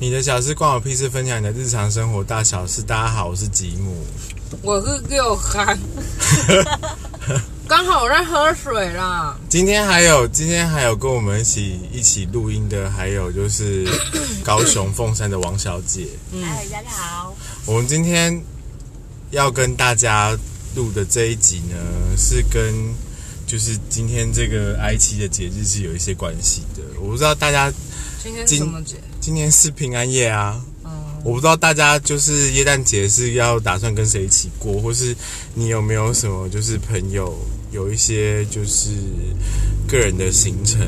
你的小事关我屁事，分享你的日常生活大小事。大家好，我是吉姆。我是六憨，刚好我在喝水啦。今天还有今天还有跟我们一起一起录音的，还有就是 高雄凤山的王小姐。嗨，大家好。我们今天要跟大家录的这一集呢，是跟就是今天这个 I 七的节日是有一些关系的。我不知道大家今天是什么节？今天是平安夜啊。嗯，我不知道大家就是耶诞节是要打算跟谁一起过，或是你有没有什么就是朋友有一些就是个人的行程，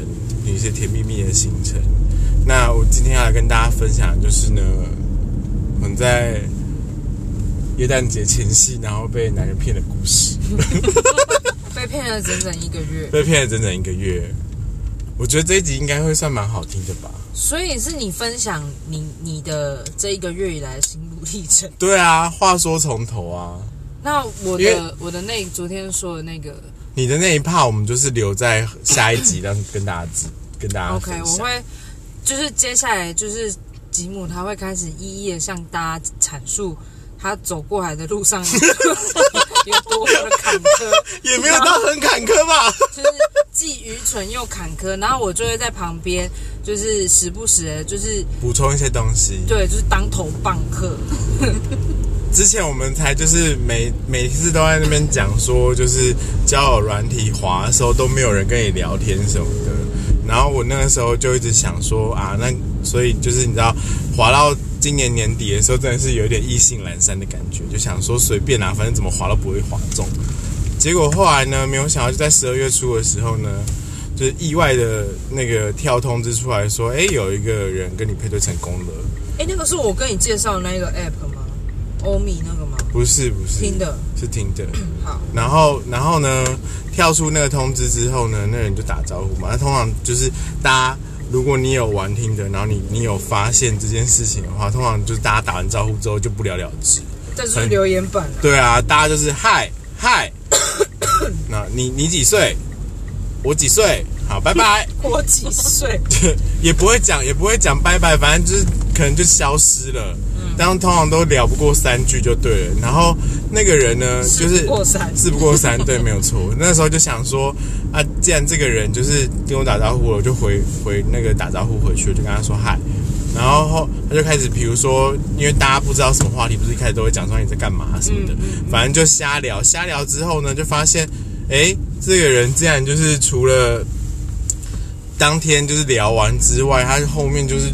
有一些甜蜜蜜的行程。那我今天要来跟大家分享，的就是呢，我们在耶诞节前夕，然后被男人骗的故事，被骗了整整一个月，被骗了整整一个月。我觉得这一集应该会算蛮好听的吧？所以是你分享你你的这一个月以来的心路历程。对啊，话说从头啊。那我的我的那昨天说的那个你的那一 part 我们就是留在下一集让跟大家跟大家分，OK，我会就是接下来就是吉姆他会开始一一的向大家阐述他走过来的路上有多么的坎坷，也没有到很坎坷吧？就是既愚蠢又坎坷，然后我就会在旁边，就是时不时的，就是补充一些东西。对，就是当头棒喝。之前我们才就是每每次都在那边讲说，就是交友软体滑的时候都没有人跟你聊天什么的。然后我那个时候就一直想说啊，那所以就是你知道，滑到今年年底的时候，真的是有点意兴阑珊的感觉，就想说随便啦，反正怎么滑都不会滑中。结果后来呢，没有想到就在十二月初的时候呢，就是意外的那个跳通知出来说，哎，有一个人跟你配对成功了。哎，那个是我跟你介绍的那个 app 吗？欧米那个吗？不是不是，听的是听的。好，然后，然后呢，跳出那个通知之后呢，那人就打招呼嘛。那通常就是大家，如果你有玩听的，然后你你有发现这件事情的话，通常就是大家打完招呼之后就不了了之。这是留言板啊。对啊，大家就是嗨嗨，那你你几岁？我几岁？好，拜拜。我几岁？也不会讲，也不会讲拜拜，反正就是可能就消失了。嗯，但通常都聊不过三句就对了。然后那个人呢，就是事不过三事不过三，对，没有错。那时候就想说，啊，既然这个人就是跟我打招呼了，我就回回那个打招呼回去，我就跟他说嗨。然后后他就开始，比如说，因为大家不知道什么话题，不是一开始都会讲说你在干嘛什么的，反正就瞎聊。瞎聊之后呢，就发现，哎，这个人竟然就是除了当天就是聊完之外，他后面就是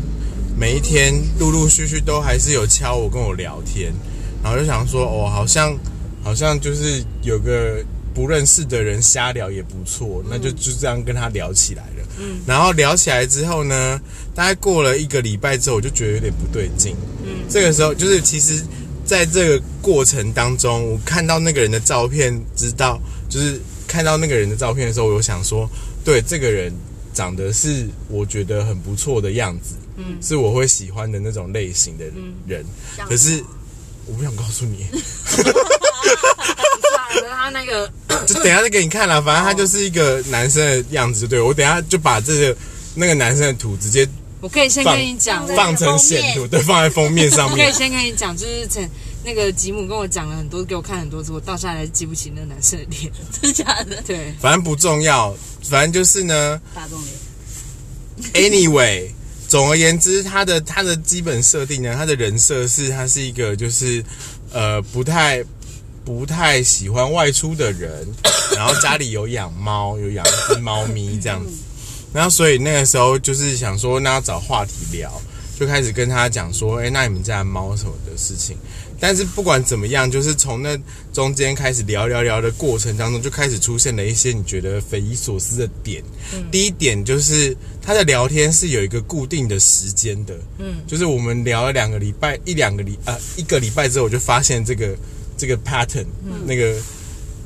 每一天陆陆续续都还是有敲我跟我聊天，然后就想说，哦，好像好像就是有个不认识的人瞎聊也不错，那就就这样跟他聊起来了。嗯，然后聊起来之后呢，大概过了一个礼拜之后，我就觉得有点不对劲。嗯，这个时候就是其实在这个过程当中，我看到那个人的照片，知道就是看到那个人的照片的时候，我有想说，对这个人长得是我觉得很不错的样子，嗯，是我会喜欢的那种类型的人。嗯可是我不想告诉你，哈哈哈，他那个就等一下再给你看了。反正他就是一个男生的样子，对我等一下就把这个那个男生的图直接我可以先跟你讲，放放成显图，对，放在封面上我可以。先跟你讲，就是陈那个吉姆跟我讲了很多，给我看很多次，我到现在还是记不起那个男生的脸。真的假的？对，反正不重要，反正就是呢大众脸。，anyway，总而言之，他的他的基本设定呢，他的人设是他是一个就是呃不太不太喜欢外出的人，然后家里有养猫，有养一只猫咪这样子。然后所以那个时候就是想说，那要找话题聊，就开始跟他讲说，哎，那你们家的猫什么的事情。但是不管怎么样，就是从那中间开始聊聊聊的过程当中，就开始出现了一些你觉得匪夷所思的点。第一点就是他的聊天是有一个固定的时间的，嗯，就是我们聊了两个礼拜，一两个礼呃一个礼拜之后，我就发现这个这个 pattern，、那个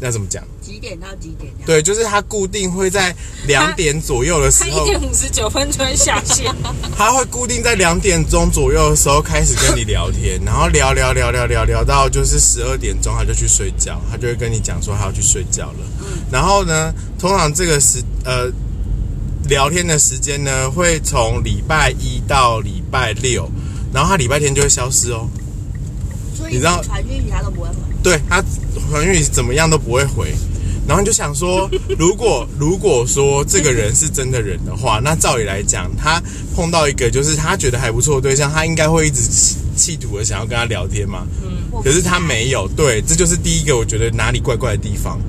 那怎么讲？几点到几点？对，就是他固定会在两点左右的时候，他一点五十九分就会下线。他会固定在两点钟左右的时候开始跟你聊天，然后聊聊聊聊聊聊到就是十二点钟，他就去睡觉，他就会跟你讲说他要去睡觉了。然后呢，通常这个时呃聊天的时间呢，会从礼拜一到礼拜六然后他礼拜天就会消失哦。所以你知道传讯息他都不会回。对他怀孕怎么样都不会回，然后你就想说，如果如果说这个人是真的人的话，那照理来讲，他碰到一个就是他觉得还不错的对象，他应该会一直企企图的想要跟他聊天嘛。可是他没有，对，这就是第一个我觉得哪里怪怪的地方。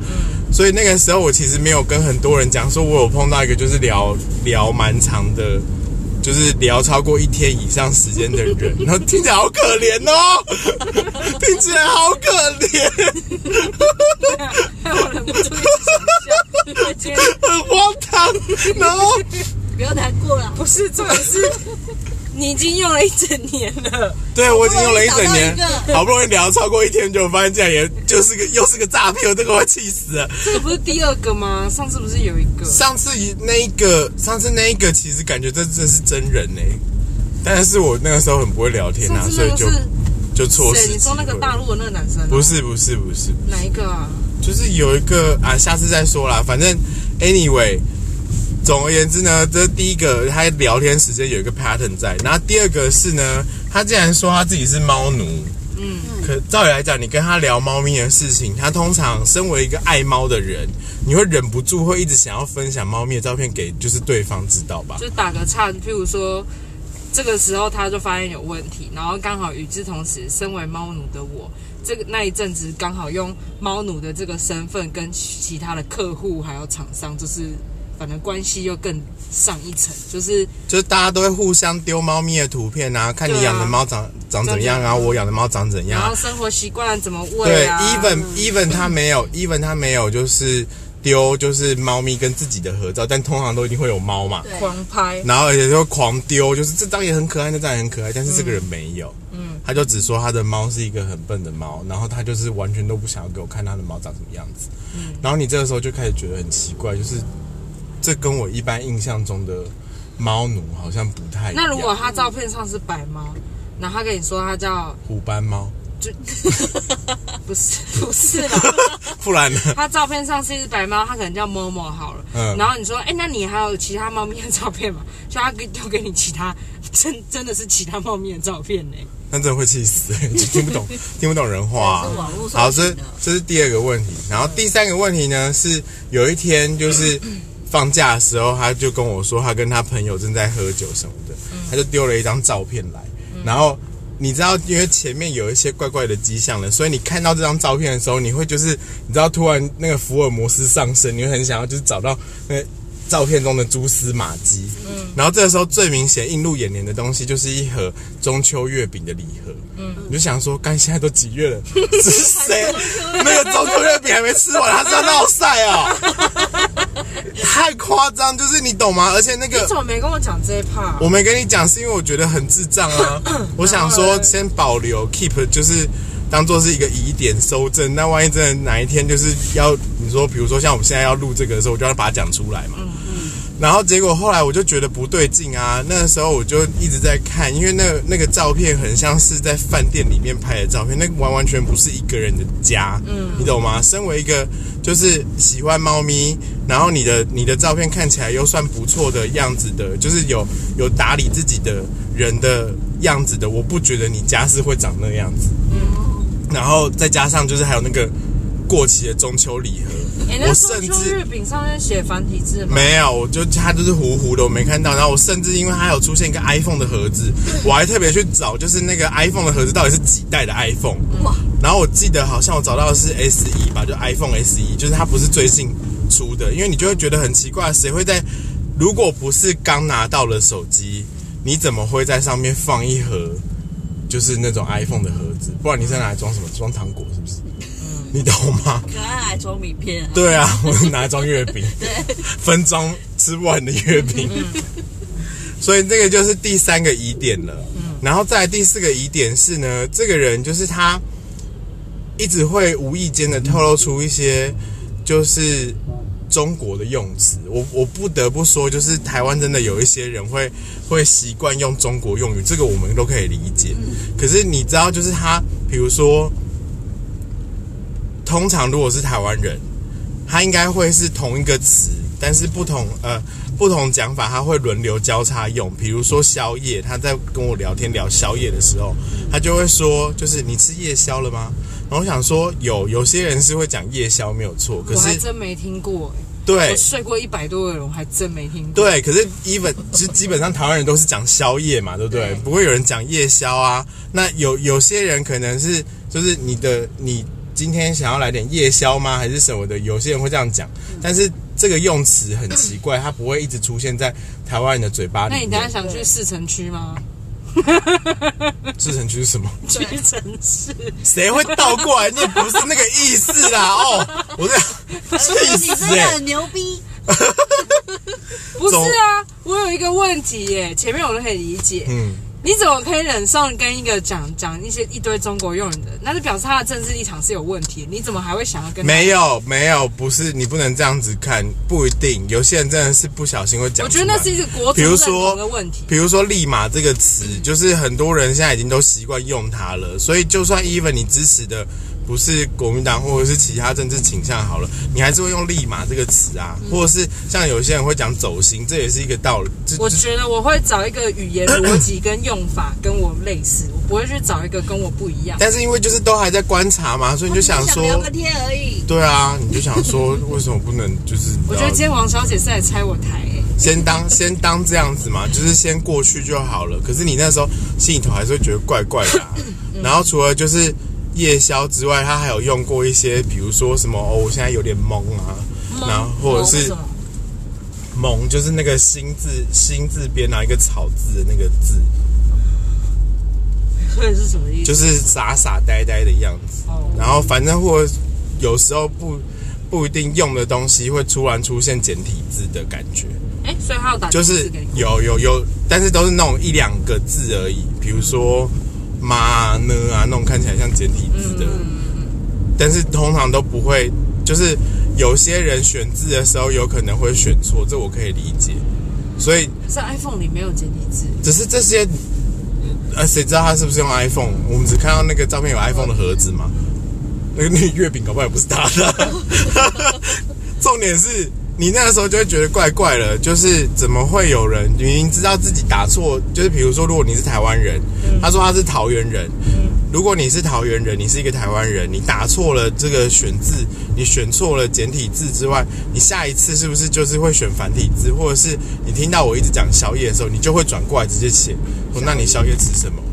所以那个时候我其实没有跟很多人讲，说我有碰到一个就是聊聊蛮长的。就是聊超过一天以上时间的人，然后听起来好可怜哦，听起来好可怜，害我忍不住一直想笑，因为今天很荒唐。然后 不要难过了，不是这个是，你已经用了一整年了，对我已经用了一整年好不容易聊超过一天，就发现这样也就是个又是个诈骗，我这个我气死了。这个不是第二个吗？上次不是有一个？上次那一个，上次那一个，其实感觉这真的是真人呢、但是我那个时候很不会聊天啊所以就就错失谁？你说那个大陆的那个男生、不，是不是不是，哪一个啊？就是有一个啊，下次再说啦。反正 anyway，总而言之呢，这第一个他聊天时间有一个 pattern 在，然后第二个是呢，他竟然说他自己是猫奴。嗯，可照理来讲，你跟他聊猫咪的事情，他通常身为一个爱猫的人，你会忍不住会一直想要分享猫咪的照片给就是对方知道吧？就打个岔，譬如说。这个时候他就发现有问题，然后刚好与之同时，身为猫奴的我，这个那一阵子刚好用猫奴的这个身份跟其他的客户还有厂商，就是反正关系又更上一层，就是就是大家都会互相丢猫咪的图片啊，看你养的猫长长怎样啊，我养的猫长怎样啊。然后。生活习惯怎么喂对啊，even even 他没有，even 他没有，就是丢就是猫咪跟自己的合照，但通常都一定会有猫嘛。对，狂拍，然后而且就狂丢，就是这张也很可爱，那张也很可爱，但是这个人没有，嗯，他就只说他的猫是一个很笨的猫，然后他就是完全都不想要给我看他的猫长什么样子，嗯。然后你这个时候就开始觉得很奇怪，就是这跟我一般印象中的猫奴好像不太一样。那如果他照片上是白猫，然后他跟你说他叫虎斑猫，就 不是不是啦，不然呢？他照片上是一只白猫，他可能叫某某好了。嗯然后你说，哎、那你还有其他猫咪的照片吗？就他给丢给你其他，真真的是其他猫咪的照片呢。那真的会气死，就听不懂听不懂人话、好，这这是第二个问题，然后第三个问题呢是有一天就是放假的时候，他就跟我说他跟他朋友正在喝酒什么的，他就丢了一张照片来，然后你知道因为前面有一些怪怪的迹象了，所以你看到这张照片的时候，你会就是你知道突然那个福尔摩斯上身，你会很想要就是找到那照片中的蛛丝马迹，嗯，然后这个时候最明显映入眼帘的东西就是一盒中秋月饼的礼盒，嗯，你就想说，干现在都几月了，是谁？那个中秋月饼还没吃完，他是要闹晒哦，太夸张，就是你懂吗？而且那个你怎么没跟我讲这一 part？我没跟你讲，是因为我觉得很智障啊。我想说先保留 keep，就是当做是一个疑点收证。那万一真的哪一天就是要你说，比如说像我们现在要录这个的时候，我就要把它讲出来嘛。然后结果后来我就觉得不对劲啊，那个时候我就一直在看，因为那个那个照片很像是在饭店里面拍的照片，那个完完全不是一个人的家，嗯，你懂吗？身为一个就是喜欢猫咪，然后你的你的照片看起来又算不错的样子的，就是有有打理自己的人的样子的，我不觉得你家是会长那样子，嗯，然后再加上就是还有那个过期的中秋礼盒。我甚至月饼上面写繁体字吗？没有，我就它就是糊糊的，我没看到。然后我甚至因为它有出现一个 iPhone 的盒子，我还特别去找，就是那个 iPhone 的盒子到底是几代的 iPhone。哇，然后我记得好像我找到的是 SE 吧，就 iPhone SE，，就是它不是最新出的，因为你就会觉得很奇怪，谁会在如果不是刚拿到了手机，你怎么会在上面放一盒就是那种 iPhone 的盒子？不然你在拿来装什么？装糖果是不是？你懂吗？可爱来装名片，对啊，我拿来装月饼，分装吃不完的月饼。所以这个就是第三个疑点了。然后再来第四个疑点是呢，这个人就是他一直会无意间的透露出一些就是中国的用词。我我不得不说，就是台湾真的有一些人会会习惯用中国用语，这个我们都可以理解。可是你知道，就是他，比如说。通常如果是台湾人，他应该会是同一个词但是不同呃不同讲法，他会轮流交叉用。比如说宵夜，他在跟我聊天聊宵夜的时候，他就会说，就是你吃夜宵了吗？然后我想说，有有些人是会讲夜宵没有错，可我还是真没听过、欸对我睡过一百多个人，我还真没听过。对，可是 even 基基本上台湾人都是讲宵夜嘛，对不对？对不会有人讲夜宵啊。那有有些人可能是就是你的你今天想要来点夜宵吗？还是什么的？有些人会这样讲，但是这个用词很奇怪，它不会一直出现在台湾人的嘴巴里。那你等一下想去市城区吗？市城区是什么？屈臣氏，谁会倒过来？你不是那个意思啦！哦，我这气你死哎、真的很牛逼，不是啊，我有一个问题耶，前面我都可以理解，嗯，你怎么可以忍受跟一个讲讲一些一堆中国用语的，那就表示他的政治立场是有问题，你怎么还会想要跟他没？有没有，不是你不能这样子看，不一定。有些人真的是不小心会讲。我觉得那是一个国比如说同的问题。比如说“立马”这个词，就是很多人现在已经都习惯用它了，所以就算 even 你支持的不是国民党或者是其他政治倾向好了，你还是会用“立马”这个词啊，嗯或者是像有些人会讲“走心”，这也是一个道理。我觉得我会找一个语言逻辑跟用法跟我类似，我不会去找一个跟我不一样。但是因为就是都还在观察嘛，所以你就想说，想聊个天而已。对啊，你就想说为什么不能就是？我觉得今天王小姐是来拆我台、欸，先当 先当这样子嘛，就是先过去就好了。可是你那时候心里头还是会觉得怪怪的、啊。然后除了就是夜宵之外，他还有用过一些，比如说什么哦，我现在有点懵啊，然后或者是？懵，就是那个心字心字边拿一个草字的那个字，所以是什么意思？就是傻傻呆呆的样子。哦然后反正或有时候不不一定用的东西会突然出现简体字的感觉。哎、所以他有打就是有有有，但是都是那种一两个字而已，比如说妈啊呢啊那种看起来像简体字的，但是通常都不会，就是有些人选字的时候有可能会选错，这我可以理解。所以在 iPhone 里没有简体字，只是这些，呃，谁知道他是不是用 iPhone？我们只看到那个照片有 iPhone 的盒子嘛，那个那个月饼搞不好也不是他的。重点是你那个时候就会觉得怪怪了，就是怎么会有人明明知道自己打错，就是比如说，如果你是台湾人，他说他是桃园人，如果你是桃园人，你是一个台湾人，你打错了这个选字，你选错了简体字之外，你下一次是不是就是会选繁体字，或者是你听到我一直讲宵夜的时候，你就会转过来直接写，说那你宵夜吃什么？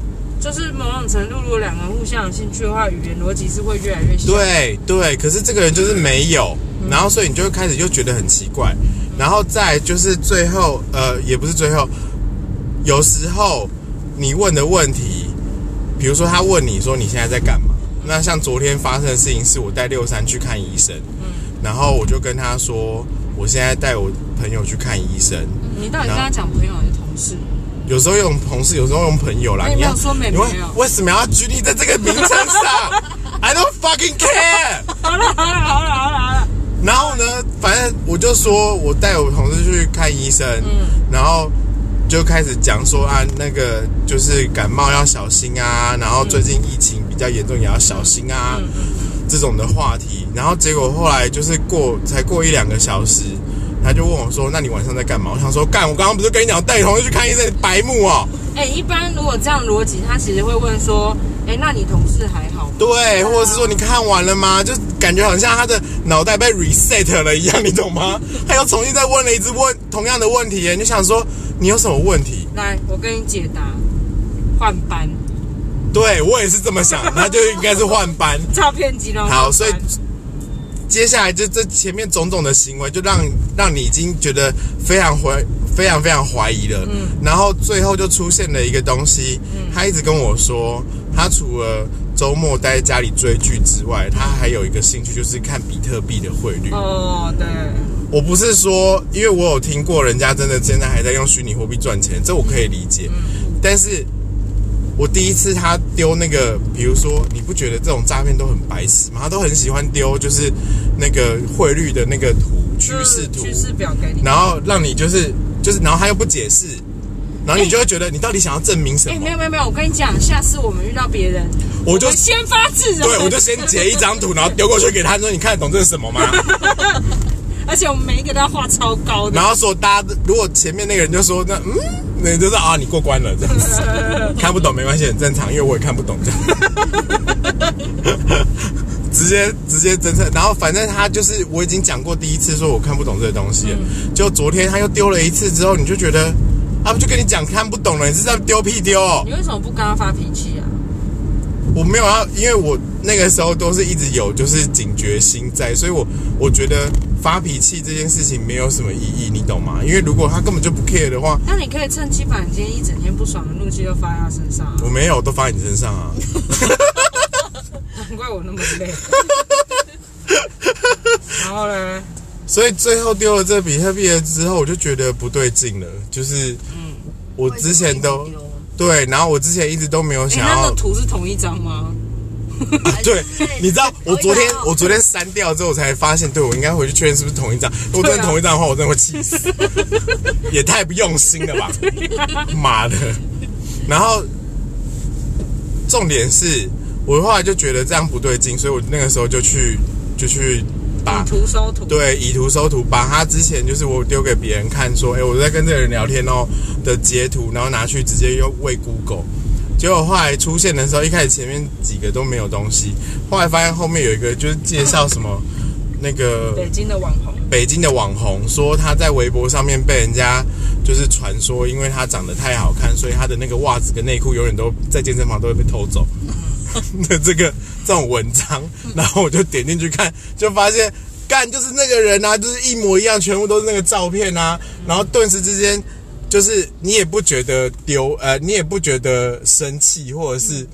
就是某种程度，如果两个人互相有兴趣的话，语言逻辑是会越来越像。对对，可是这个人就是没有，然后所以你就会开始就觉得很奇怪，然后再就是最后呃，也不是最后，有时候你问的问题，比如说他问你说你现在在干嘛，那像昨天发生的事情是我带六三去看医生，然后我就跟他说我现在带我朋友去看医生，你到底跟他讲朋友还是同事？有时候用同事，有时候用朋友啦。你要说美朋友为什么要拘泥在这个名称上？I don't fucking care。好了好了好了好了好了，然后呢，反正我就说我带我同事去看医生，嗯然后就开始讲说啊，那个就是感冒要小心啊，然后最近疫情比较严重，也要小心啊，嗯这种的话题。然后结果后来就是过才过一两个小时。他就问我说：“那你晚上在干嘛？”我想说：“干，我刚刚不是跟你讲带你同事去看医生，白目哦。”哎、一般如果这样逻辑，他其实会问说，哎、那你同事还好吗？对，或者是说你看完了吗？就感觉好像他的脑袋被 reset 了一样，你懂吗？他又重新再问了一次问同样的问题耶，你就想说你有什么问题？来，我跟你解答，换班，对我也是这么想，那就应该是换班。诈骗集团。好所以接下来这这前面种种的行为，就让让你已经觉得非常怀非常非常怀疑了。嗯，然后最后就出现了一个东西，他一直跟我说，他除了周末待在家里追剧之外，他还有一个兴趣就是看比特币的汇率。哦，对，我不是说，因为我有听过人家真的现在还在用虚拟货币赚钱，这我可以理解。但是，我第一次他丢那个，比如说，你不觉得这种诈骗都很白痴吗？他都很喜欢丢，就是那个汇率的那个图趋势图，趋势表给你。然后让你就是就是，然后他又不解释，然后你就会觉得你到底想要证明什哎、么？没有没有没有，我跟你讲，下次我们遇到别人，我就我先发制人。对，我就先截一张图，然后丢过去给他说：“你看得懂这是什么吗？” 而且我们每一个都要画超高的然。后说大家如果前面那个人就说那嗯，那你就是啊你过关了这样子，看不懂没关系，很正常，因为我也看不懂这样。直接直接侦测，然后反正他就是我已经讲过第一次说我看不懂这些东西了，就昨天他又丢了一次之后，你就觉得啊不就跟你讲看不懂了，你是在丢屁丢、哦？你为什么不跟他发脾气啊？我没有要，因为我那个时候都是一直有就是警觉心在，所以我我觉得发脾气这件事情没有什么意义，你懂吗？因为如果他根本就不 care 的话，那你可以趁机把你今天一整天不爽的怒气都发在他身上、啊。我没有都发在你身上啊。难怪我那么累。然后呢？所以最后丢了这比特币了之后，我就觉得不对劲了，就是嗯，我之前都对，然后我之前一直都没有哎、想要那个图是同一张吗？对，你知道我昨天我昨天删掉之后，我才发现，对我应该回去确认是不是同一张。如果真的同一张的话，我真的会气死，也太不用心了吧！妈的！然后重点是我后来就觉得这样不对劲，所以我那个时候就去就去把以图搜图。对，以图搜图，把他之前就是我丢给别人看说，哎，我在跟这个人聊天哦的截图，然后拿去直接用喂 Google。结果后来出现的时候，一开始前面几个都没有东西，后来发现后面有一个就是介绍什么那个 北京的网红。北京的网红说他在微博上面被人家就是传说，因为他长得太好看，所以他的那个袜子跟内裤永远都在健身房都会被偷走 那这个这种文章，然后我就点进去看，就发现干就是那个人啊，就是一模一样，全部都是那个照片啊，然后顿时之间就是你也不觉得丢呃，你也不觉得生气或者是。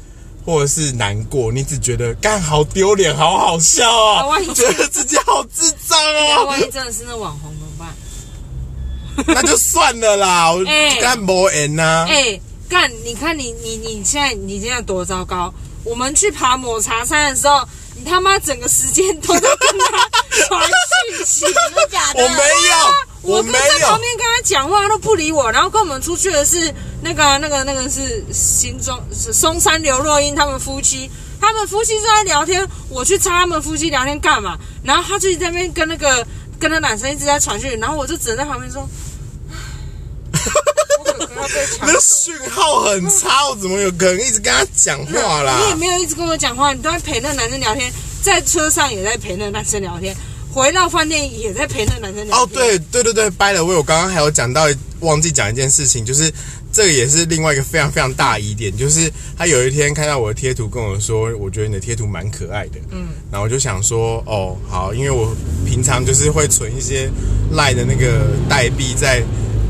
或者是难过，你只觉得干好丢脸，好好笑哦啊万一，觉得自己好智障哦。那万一真的是那网红怎么办？那就算了啦，干没缘呐。哎、干！你看你你你现在你现在多糟糕！我们去爬抹茶山的时候，你他妈整个时间都在跟他传讯息。真的假的？我没有，我没跟在旁。边跟他讲话他都不理我，然后跟我们出去的是那个那个那个是新庄是松山刘若英他们夫妻，他们夫妻就在聊天，我去插他们夫妻聊天干嘛？然后他就在那边跟那个跟那男生一直在传讯，然后我就只能在旁边说，那讯号很差，我怎么有可能一直跟他讲话啦？你也没有一直跟我讲话，你都在陪那个男生聊天，在车上也在陪那个男生聊天，回到饭店也在陪那个男生聊天。哦，对对对对，掰了。我我刚刚还有讲到，忘记讲一件事情，就是这个也是另外一个非常非常大疑点，就是他有一天看到我的贴图跟我说，我觉得你的贴图蛮可爱的，嗯，然后我就想说，哦，好，因为我平常就是会存一些赖的那个代币在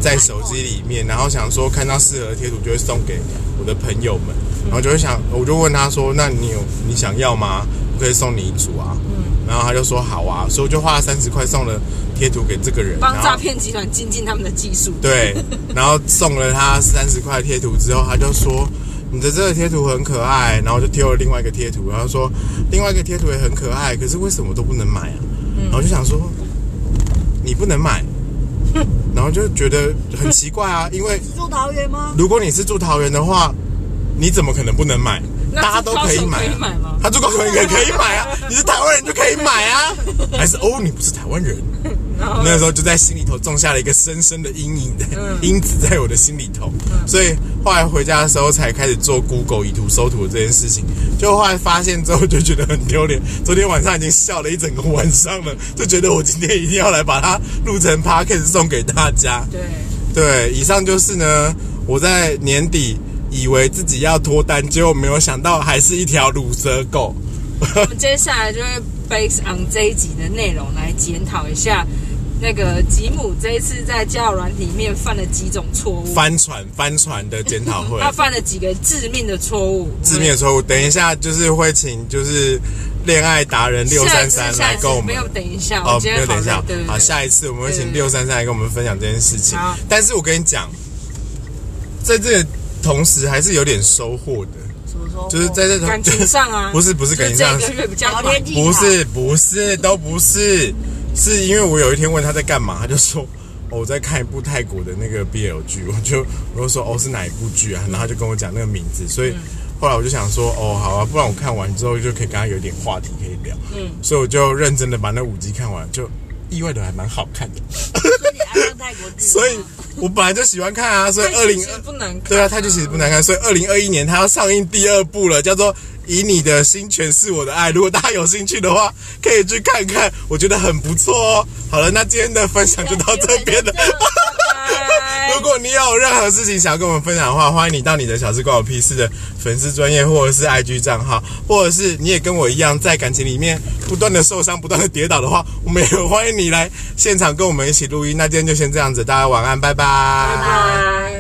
在手机里面，然后想说看到适合的贴图就会送给我的朋友们，然后就会想，我就问他说，那你有你想要吗？我可以送你一组啊，嗯，然后他就说好啊，所以我就花了三十块送了贴图给这个人，帮诈骗集团精进他们的技术。对，然后送了他三十块贴图之后，他就说你的这个贴图很可爱，然后就贴了另外一个贴图，然后说另外一个贴图也很可爱，可是为什么都不能买啊？然后就想说你不能买，然后就觉得很奇怪啊，因为住桃园吗？如果你是住桃园的话，你怎么可能不能买？大家都可以买？他住高雄也可以买啊，你是台湾人就可以买啊，还是哦你不是台湾人？然后那个时候就在心里头种下了一个深深的阴影的 因子在我的心里头，所以后来回家的时候才开始做 Google 以图搜图的这件事情。就后来发现之后就觉得很丢脸，昨天晚上已经笑了一整个晚上了，就觉得我今天一定要来把它录成 Podcast 送给大家。对，对，以上就是呢，我在年底以为自己要脱单，结果没有想到还是一条乳蛇狗。我 们接下来就会 based on 这一集的内容来检讨一下那个吉姆这一次在交友软体里面犯了几种错误，帆船帆船的检讨会，他犯了几个致命的错误。致命的错误。等一下就是会请就是恋爱达人六三三来跟我们没有等一下，哦没有等一下好累对对，好，下一次我们会请六三三来跟我们分享这件事情。但是我跟你讲，在这个同时还是有点收获的？就是在这种 感情上啊，不是不是感情上这个月比较忙聊天技巧不是不是都不是，是因为我有一天问他在干嘛，他就说。哦我在看一部泰国的那个 BL 剧，我就我就说哦是哪一部剧啊？然后他就跟我讲那个名字，所以后来我就想说哦好啊，不然我看完之后就可以跟他有点话题可以聊，嗯，所以我就认真的把那五集看完，就意外的还蛮好看的，泰国剧，所以我本来就喜欢看啊，所以二零对啊，泰剧其实不难看，所以二零二一年它要上映第二部了，叫做《以你的心诠释我的爱》。如果大家有兴趣的话，可以去看看，我觉得很不错哦。好了，那今天的分享就到这边了。拜如果你有任何事情想要跟我们分享的话，欢迎你到你的小事关我屁事的粉丝专业或者是 IG 账号，或者是你也跟我一样在感情里面不断的受伤、不断的跌倒的话，我们也欢迎你来现场跟我们一起录音。那今天就先这样子，大家晚安，拜拜拜拜。